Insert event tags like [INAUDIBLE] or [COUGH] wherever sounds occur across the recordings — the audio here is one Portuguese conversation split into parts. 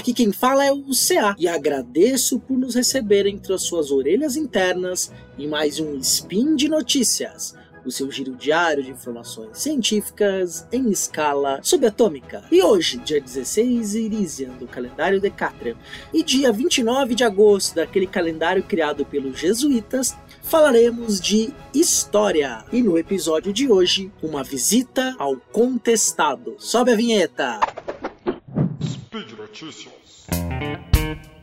Aqui quem fala é o CA e agradeço por nos receber entre as suas orelhas internas em mais um Spin de Notícias o seu giro diário de informações científicas em escala subatômica. E hoje, dia 16 Irisian do calendário Decatrian, e dia 29 de agosto daquele calendário criado pelos jesuítas, falaremos de história. E no episódio de hoje, uma visita ao contestado. Sobe a vinheta! Speed Notícias.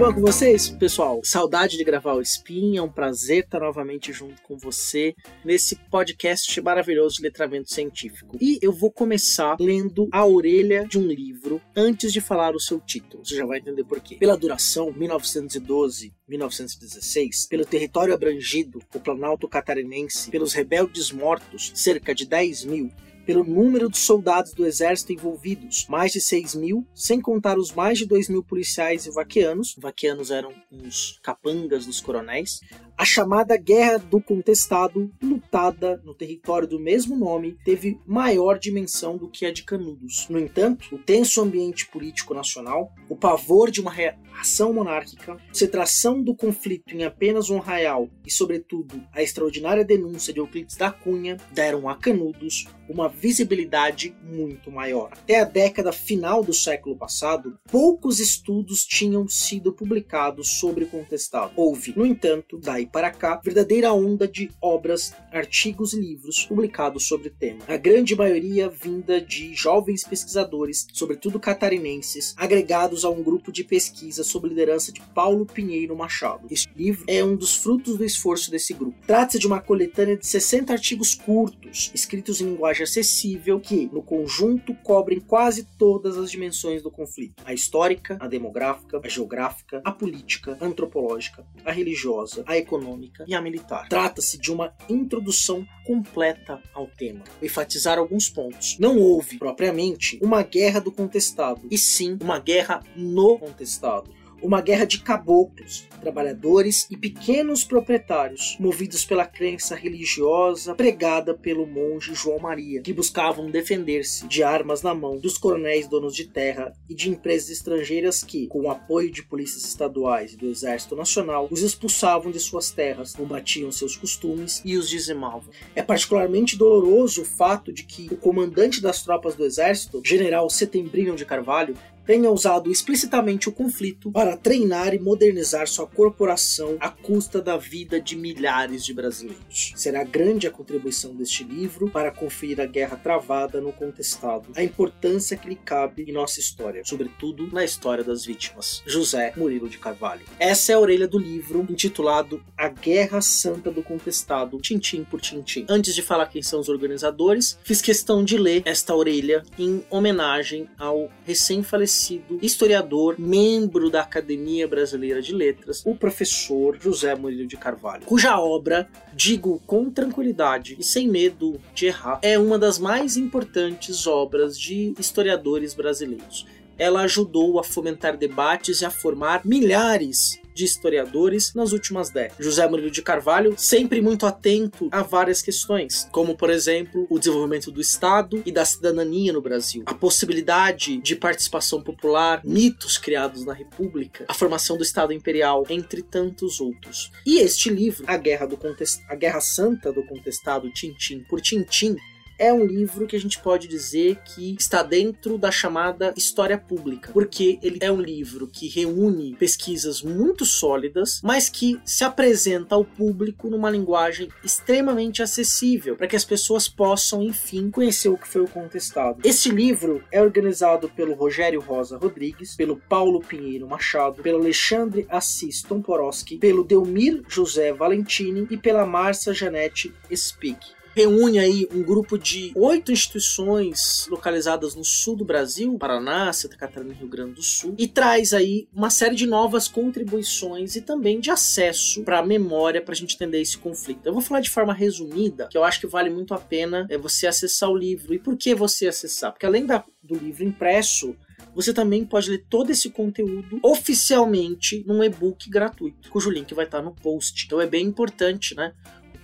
Bom com vocês, pessoal? Saudade de gravar o Spin, é um prazer estar novamente junto com você nesse podcast maravilhoso de letramento científico. E eu vou começar lendo a orelha de um livro antes de falar o seu título. Você já vai entender por quê. Pela duração, 1912 1916, pelo território abrangido, o Planalto Catarinense, pelos rebeldes mortos, cerca de 10 mil, pelo número de soldados do exército envolvidos, mais de 6 mil, sem contar os mais de 2 mil policiais e vaqueanos. Vaqueanos eram uns capangas dos coronéis. A chamada Guerra do Contestado, lutada no território do mesmo nome, teve maior dimensão do que a de Canudos. No entanto, o tenso ambiente político nacional, o pavor de uma reação monárquica, a concentração do conflito em apenas um arraial e, sobretudo, a extraordinária denúncia de Euclides da Cunha deram a Canudos uma visibilidade muito maior. Até a década final do século passado, poucos estudos tinham sido publicados sobre o contestado. Houve, no entanto, daí para cá, verdadeira onda de obras, artigos e livros publicados sobre o tema. A grande maioria vinda de jovens pesquisadores, sobretudo catarinenses, agregados a um grupo de pesquisa sob liderança de Paulo Pinheiro Machado. Este livro é um dos frutos do esforço desse grupo. Trata-se de uma coletânea de 60 artigos curtos, escritos em linguagem acessível, que, no conjunto, cobrem quase todas as dimensões do conflito: a histórica, a demográfica, a geográfica, a política, a antropológica, a religiosa, a econômica e a militar. Trata-se de uma introdução completa ao tema. Enfatizar alguns pontos. Não houve, propriamente, uma guerra do contestado, e sim uma guerra no contestado uma guerra de caboclos, trabalhadores e pequenos proprietários, movidos pela crença religiosa pregada pelo monge João Maria, que buscavam defender-se de armas na mão dos coronéis donos de terra e de empresas estrangeiras que, com o apoio de polícias estaduais e do Exército Nacional, os expulsavam de suas terras, combatiam seus costumes e os dizimavam. É particularmente doloroso o fato de que o comandante das tropas do Exército, General Setembrino de Carvalho, tenha usado explicitamente o conflito para treinar e modernizar sua corporação à custa da vida de milhares de brasileiros. Será grande a contribuição deste livro para conferir a guerra travada no contestado, a importância que lhe cabe em nossa história, sobretudo na história das vítimas. José Murilo de Carvalho. Essa é a orelha do livro intitulado A Guerra Santa do Contestado, tintim por tintim. Antes de falar quem são os organizadores, fiz questão de ler esta orelha em homenagem ao recém-falecido conhecido historiador, membro da Academia Brasileira de Letras, o professor José Murilo de Carvalho, cuja obra, digo com tranquilidade e sem medo de errar, é uma das mais importantes obras de historiadores brasileiros. Ela ajudou a fomentar debates e a formar milhares de historiadores nas últimas décadas. José Murilo de Carvalho, sempre muito atento a várias questões, como por exemplo o desenvolvimento do Estado e da cidadania no Brasil, a possibilidade de participação popular, mitos criados na República, a formação do Estado Imperial, entre tantos outros. E este livro, A Guerra do Contest... A Guerra Santa do Contestado Tintim por Tintim, é um livro que a gente pode dizer que está dentro da chamada história pública, porque ele é um livro que reúne pesquisas muito sólidas, mas que se apresenta ao público numa linguagem extremamente acessível, para que as pessoas possam, enfim, conhecer o que foi o contestado. Este livro é organizado pelo Rogério Rosa Rodrigues, pelo Paulo Pinheiro Machado, pelo Alexandre Assis Tomporowski, pelo Delmir José Valentini e pela Márcia Janete Spick reúne aí um grupo de oito instituições localizadas no sul do Brasil, Paraná, Santa Catarina e Rio Grande do Sul, e traz aí uma série de novas contribuições e também de acesso para a memória para a gente entender esse conflito. Eu vou falar de forma resumida, que eu acho que vale muito a pena é você acessar o livro. E por que você acessar? Porque além da, do livro impresso, você também pode ler todo esse conteúdo oficialmente num e-book gratuito, cujo link vai estar no post. Então é bem importante, né?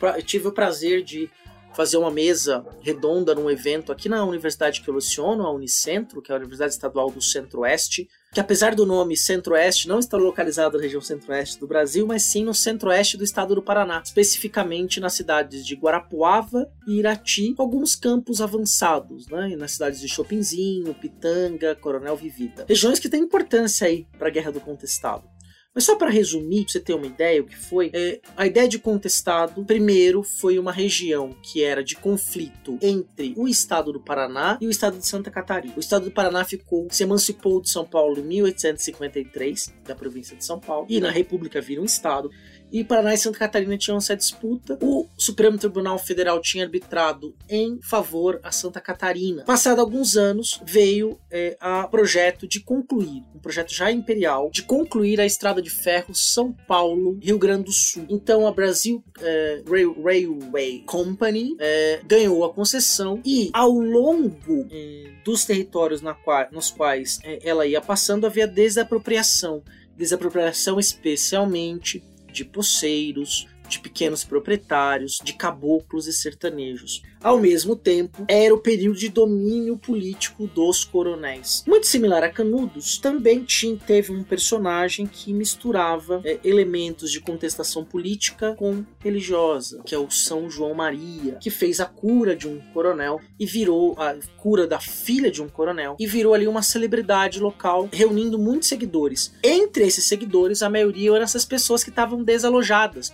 eu tive o prazer de fazer uma mesa redonda num evento aqui na universidade que eu leciono, a Unicentro, que é a Universidade Estadual do Centro-Oeste, que apesar do nome Centro-Oeste, não está localizado na região Centro-Oeste do Brasil, mas sim no Centro-Oeste do estado do Paraná, especificamente nas cidades de Guarapuava e Irati, alguns campos avançados, né, nas cidades de Chopinzinho, Pitanga, Coronel Vivida. Regiões que têm importância aí para a Guerra do Contestado. Mas só para resumir, pra você ter uma ideia, o que foi, é, a ideia de contestado, primeiro, foi uma região que era de conflito entre o estado do Paraná e o estado de Santa Catarina. O estado do Paraná ficou, se emancipou de São Paulo em 1853, da província de São Paulo, e na República vira um estado e Paraná e Santa Catarina tinham essa disputa. O Supremo Tribunal Federal tinha arbitrado em favor a Santa Catarina. Passado alguns anos, veio é, a projeto de concluir, um projeto já imperial, de concluir a estrada de ferro São Paulo, Rio Grande do Sul. Então a Brasil é, Railway Company é, ganhou a concessão e ao longo é, dos territórios na nos quais é, ela ia passando havia desapropriação desapropriação especialmente de poceiros, de pequenos proprietários, de caboclos e sertanejos. Ao mesmo tempo, era o período de domínio político dos coronéis. Muito similar a Canudos, também teve um personagem que misturava é, elementos de contestação política com religiosa, que é o São João Maria, que fez a cura de um coronel e virou a cura da filha de um coronel e virou ali uma celebridade local, reunindo muitos seguidores. Entre esses seguidores, a maioria eram essas pessoas que estavam desalojadas,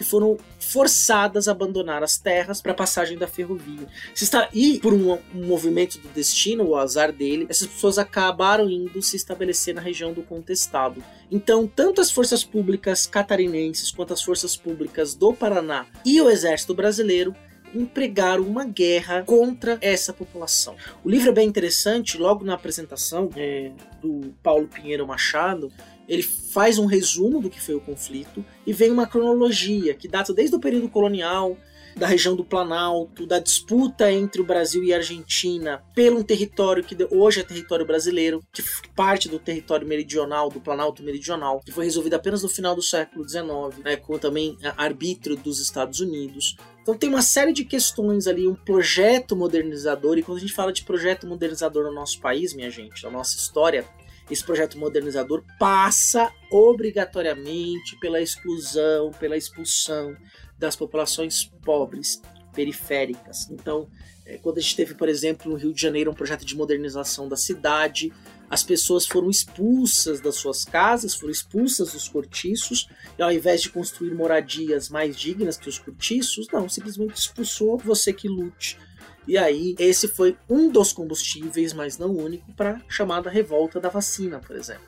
que foram forçadas a abandonar as terras para a passagem da ferrovia. Se está e por um, um, movimento do destino, o azar dele, essas pessoas acabaram indo se estabelecer na região do contestado. Então, tanto as forças públicas catarinenses quanto as forças públicas do Paraná e o exército brasileiro empregaram uma guerra contra essa população. O livro é bem interessante, logo na apresentação é, do Paulo Pinheiro Machado, ele faz um resumo do que foi o conflito e vem uma cronologia que data desde o período colonial, da região do Planalto, da disputa entre o Brasil e a Argentina pelo um território que hoje é território brasileiro, que parte do território meridional, do Planalto Meridional, que foi resolvido apenas no final do século XIX, né, com também arbítrio dos Estados Unidos. Então tem uma série de questões ali, um projeto modernizador, e quando a gente fala de projeto modernizador no nosso país, minha gente, na nossa história, esse projeto modernizador passa obrigatoriamente pela exclusão, pela expulsão das populações pobres, periféricas. Então, é, quando a gente teve, por exemplo, no Rio de Janeiro, um projeto de modernização da cidade, as pessoas foram expulsas das suas casas, foram expulsas dos cortiços, e ao invés de construir moradias mais dignas que os cortiços, não, simplesmente expulsou você que lute e aí, esse foi um dos combustíveis, mas não o único, para a chamada revolta da vacina, por exemplo.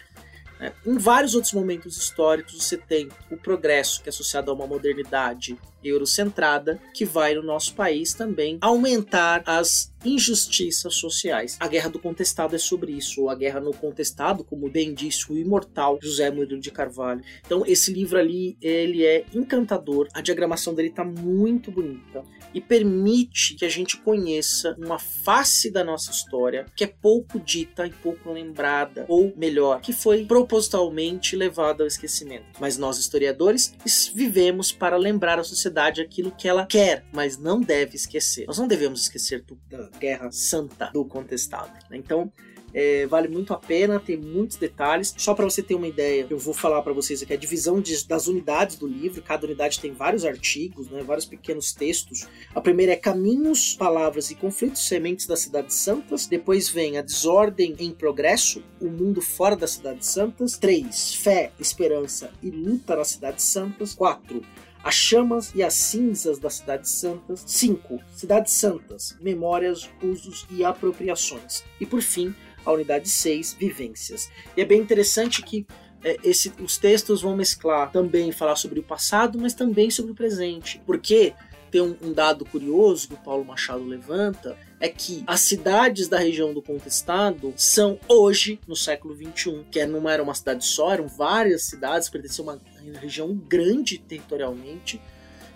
É, em vários outros momentos históricos, você tem o progresso, que é associado a uma modernidade eurocentrada, que vai no nosso país também aumentar as injustiças sociais. A Guerra do Contestado é sobre isso, ou a Guerra no Contestado, como bem disse o imortal José Murilo de Carvalho. Então, esse livro ali, ele é encantador, a diagramação dele está muito bonita e permite que a gente conheça uma face da nossa história que é pouco dita e pouco lembrada, ou melhor, que foi propositalmente levada ao esquecimento. Mas nós, historiadores, vivemos para lembrar a sociedade aquilo que ela quer, mas não deve esquecer. Nós não devemos esquecer da Guerra Santa do Contestado. Né? Então, é, vale muito a pena, tem muitos detalhes. Só para você ter uma ideia, eu vou falar para vocês aqui a divisão de, das unidades do livro. Cada unidade tem vários artigos, né, vários pequenos textos. A primeira é Caminhos, Palavras e Conflitos, Sementes das Cidades Santas. Depois vem a Desordem em Progresso, O Mundo Fora das Cidades Santas. 3. Fé, Esperança e Luta nas Cidades Santas. 4 as chamas e as cinzas das cidades santas. 5. Cidades santas, memórias, usos e apropriações. E por fim, a unidade 6, vivências. E é bem interessante que é, esse, os textos vão mesclar também falar sobre o passado, mas também sobre o presente. Porque tem um, um, dado curioso que o Paulo Machado levanta, é que as cidades da região do Contestado são hoje, no século XXI, que é, não era uma cidade só, eram várias cidades, pertenciam a uma região grande territorialmente,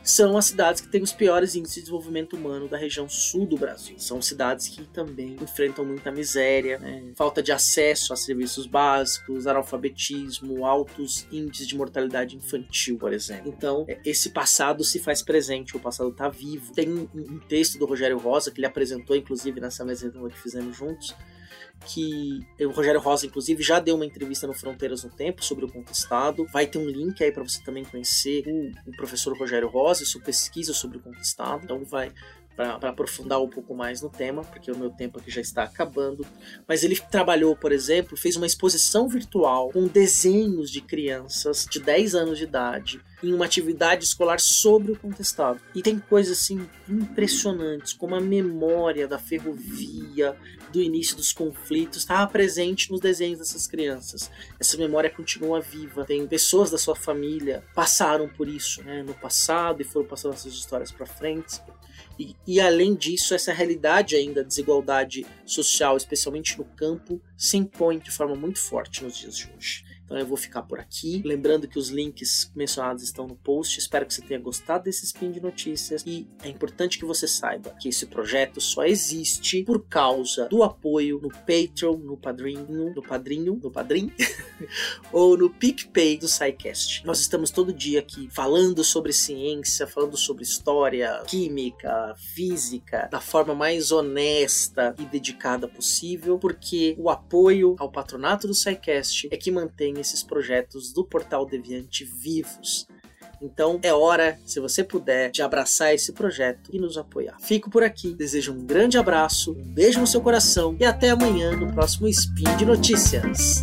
são as cidades que têm os piores índices de desenvolvimento humano da região sul do Brasil. São cidades que também enfrentam muita miséria, né? falta de acesso a serviços básicos, analfabetismo, altos índices de mortalidade infantil, por exemplo. Então, é, esse passado se faz presente, o passado está vivo. Tem um texto do Rogério Rosa que ele apresentou, inclusive, nessa mesa que fizemos juntos, que o Rogério Rosa, inclusive, já deu uma entrevista no Fronteiras no Tempo sobre o Conquistado. Vai ter um link aí para você também conhecer o, o, professor Rogério Rosa e sua pesquisa sobre o Conquistado. Então vai para aprofundar um pouco mais no tema, porque o meu tempo aqui já está acabando. Mas ele trabalhou, por exemplo, fez uma exposição virtual com desenhos de crianças de 10 anos de idade em uma atividade escolar sobre o contestado. E tem coisas assim impressionantes, como a memória da ferrovia, do início dos conflitos, estava presente nos desenhos dessas crianças. Essa memória continua viva. Tem pessoas da sua família passaram por isso né, no passado e foram passando essas histórias para frente. E, e, além disso, essa realidade ainda, desigualdade social, especialmente no campo, se impõe de forma muito forte nos dias de hoje. Então eu vou ficar por aqui. Lembrando que os links mencionados estão no post. Espero que você tenha gostado desse spin de notícias. E é importante que você saiba que esse projeto só existe por causa do apoio no Patreon, no Padrinho, no Padrinho, no Padrim, [LAUGHS] ou no PicPay do SciCast. Nós estamos todo dia aqui falando sobre ciência, falando sobre história, química, física, da forma mais honesta e dedicada possível, porque o apoio ao patronato do SciCast é que mantém esses projetos do Portal Deviante vivos. Então é hora, se você puder, de abraçar esse projeto e nos apoiar. Fico por aqui, desejo um grande abraço, um beijo no seu coração e até amanhã no próximo Spin de Notícias.